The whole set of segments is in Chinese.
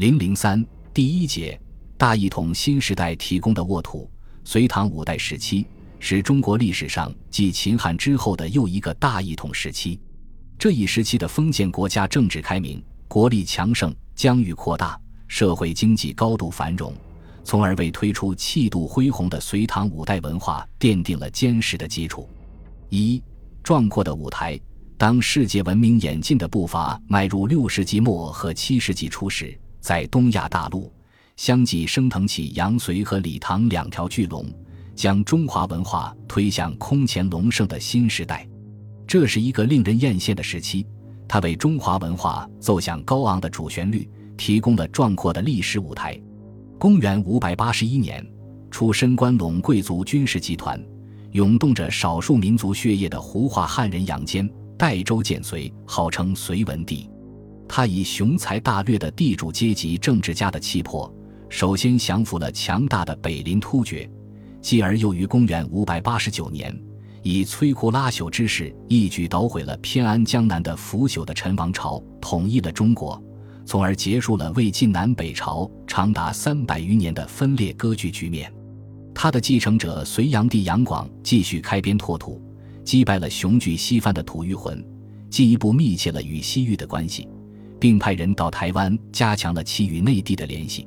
零零三第一节，大一统新时代提供的沃土。隋唐五代时期是中国历史上继秦汉之后的又一个大一统时期。这一时期的封建国家政治开明，国力强盛，疆域扩大，社会经济高度繁荣，从而为推出气度恢宏的隋唐五代文化奠定了坚实的基础。一壮阔的舞台。当世界文明演进的步伐迈入六世纪末和七世纪初时，在东亚大陆相继升腾起杨隋和李唐两条巨龙，将中华文化推向空前隆盛的新时代。这是一个令人艳羡的时期，它为中华文化奏响高昂的主旋律提供了壮阔的历史舞台。公元五百八十一年，出身关陇贵族军事集团、涌动着少数民族血液的胡化汉人杨坚。代州建隋，号称隋文帝。他以雄才大略的地主阶级政治家的气魄，首先降服了强大的北林突厥，继而又于公元五百八十九年，以摧枯拉朽之势，一举捣毁了偏安江南的腐朽的陈王朝，统一了中国，从而结束了魏晋南北朝长达三百余年的分裂割据局面。他的继承者隋炀帝杨广继续开边拓土。击败了雄踞西番的吐谷浑，进一步密切了与西域的关系，并派人到台湾加强了其与内地的联系，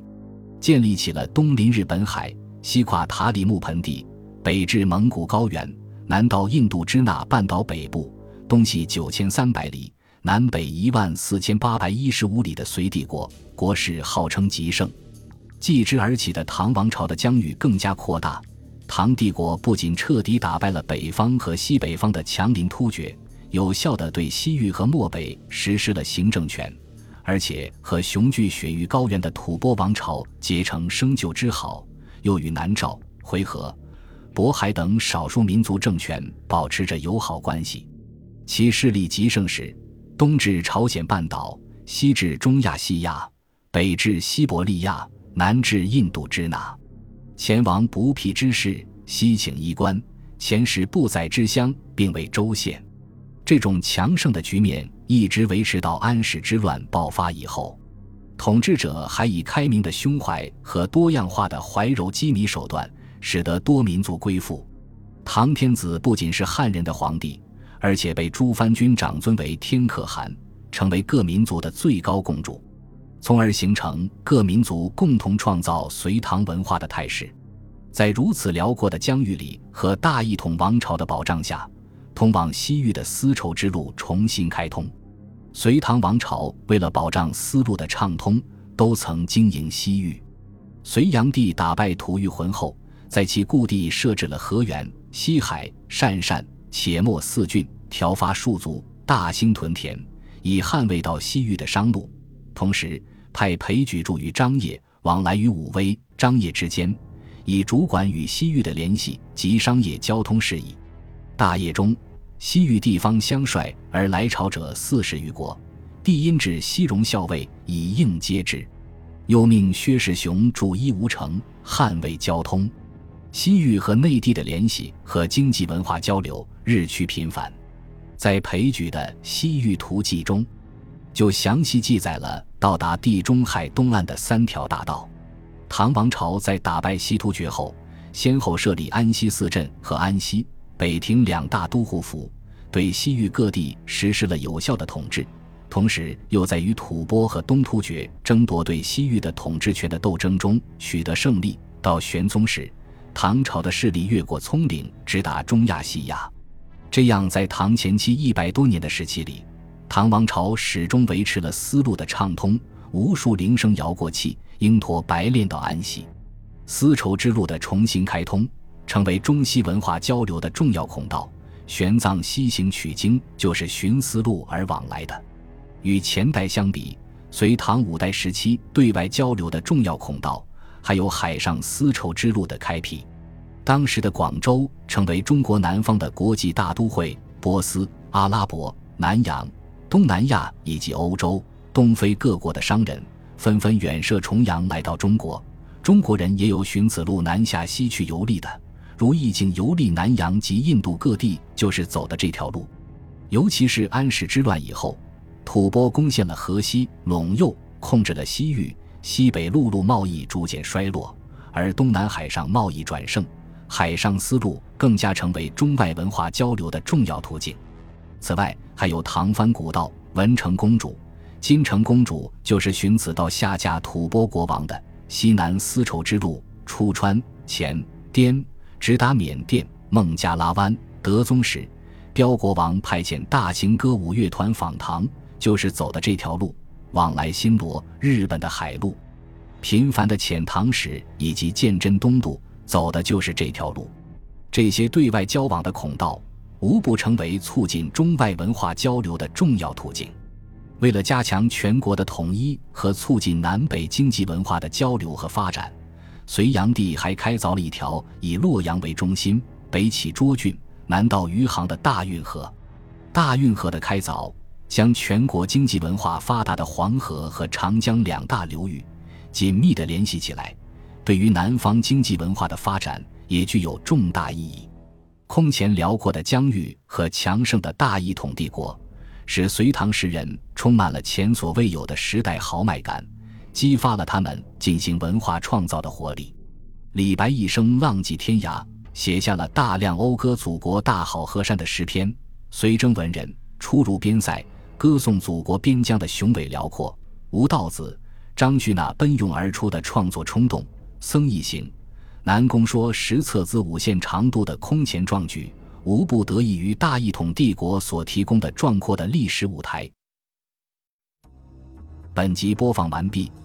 建立起了东临日本海，西跨塔里木盆地，北至蒙古高原，南到印度支那半岛北部，东西九千三百里，南北一万四千八百一十五里的隋帝国，国势号称极盛。继之而起的唐王朝的疆域更加扩大。唐帝国不仅彻底打败了北方和西北方的强邻突厥，有效地对西域和漠北实施了行政权，而且和雄踞雪域高原的吐蕃王朝结成生旧之好，又与南诏、回纥、渤海等少数民族政权保持着友好关系。其势力极盛时，东至朝鲜半岛，西至中亚西亚，北至西伯利亚，南至印度支那。前王不辟之事，西请衣冠；前时不宰之乡，并为州县。这种强盛的局面一直维持到安史之乱爆发以后。统治者还以开明的胸怀和多样化的怀柔羁縻手段，使得多民族归附。唐天子不仅是汉人的皇帝，而且被诸藩君长尊为天可汗，成为各民族的最高共主。从而形成各民族共同创造隋唐文化的态势，在如此辽阔的疆域里和大一统王朝的保障下，通往西域的丝绸之路重新开通。隋唐王朝为了保障丝路的畅通，都曾经营西域。隋炀帝打败吐谷浑后，在其故地设置了河源、西海、鄯善、且末四郡，调发戍卒，大兴屯田，以捍卫到西域的商路，同时。派裴矩助于张掖往来于武威、张掖之间，以主管与西域的联系及商业交通事宜。大业中，西域地方相率而来朝者四十余国，帝因至西戎校尉以应接之。又命薛世雄驻伊吾城，捍卫交通。西域和内地的联系和经济文化交流日趋频繁。在裴矩的《西域图记》中。就详细记载了到达地中海东岸的三条大道。唐王朝在打败西突厥后，先后设立安西四镇和安西、北庭两大都护府，对西域各地实施了有效的统治。同时，又在与吐蕃和东突厥争夺对西域的统治权的斗争中取得胜利。到玄宗时，唐朝的势力越过葱岭，直达中亚西亚。这样，在唐前期一百多年的时期里。唐王朝始终维持了丝路的畅通，无数铃声摇过气，鹰驼白练到安息，丝绸之路的重新开通，成为中西文化交流的重要孔道。玄奘西行取经就是寻丝路而往来的。与前代相比，隋唐五代时期对外交流的重要孔道，还有海上丝绸之路的开辟。当时的广州成为中国南方的国际大都会，波斯、阿拉伯、南洋。东南亚以及欧洲、东非各国的商人纷纷远涉重洋来到中国，中国人也有寻此路南下西去游历的，如义境游历南洋及印度各地，就是走的这条路。尤其是安史之乱以后，吐蕃攻陷了河西、陇右，控制了西域，西北陆路贸易逐渐衰落，而东南海上贸易转盛，海上丝路更加成为中外文化交流的重要途径。此外，还有唐蕃古道、文成公主、金城公主，就是寻此道下嫁吐蕃国王的。西南丝绸之路出川、黔、滇，直达缅甸、孟加拉湾。德宗时，彪国王派遣大型歌舞乐团访唐，就是走的这条路。往来新罗、日本的海路，频繁的遣唐使以及鉴真东渡，走的就是这条路。这些对外交往的孔道，无不成为促进中外文化交流的重要途径。为了加强全国的统一和促进南北经济文化的交流和发展，隋炀帝还开凿了一条以洛阳为中心、北起涿郡、南到余杭的大运河。大运河的开凿，将全国经济文化发达的黄河和长江两大流域紧密地联系起来，对于南方经济文化的发展也具有重大意义。空前辽阔的疆域和强盛的大一统帝国。使隋唐时人充满了前所未有的时代豪迈感，激发了他们进行文化创造的活力。李白一生浪迹天涯，写下了大量讴歌祖国大好河山的诗篇。随征文人出入边塞，歌颂祖国边疆的雄伟辽阔。吴道子、张旭那奔涌而出的创作冲动，僧一行、南宫说十册字五线长度的空前壮举。无不得益于大一统帝国所提供的壮阔的历史舞台。本集播放完毕，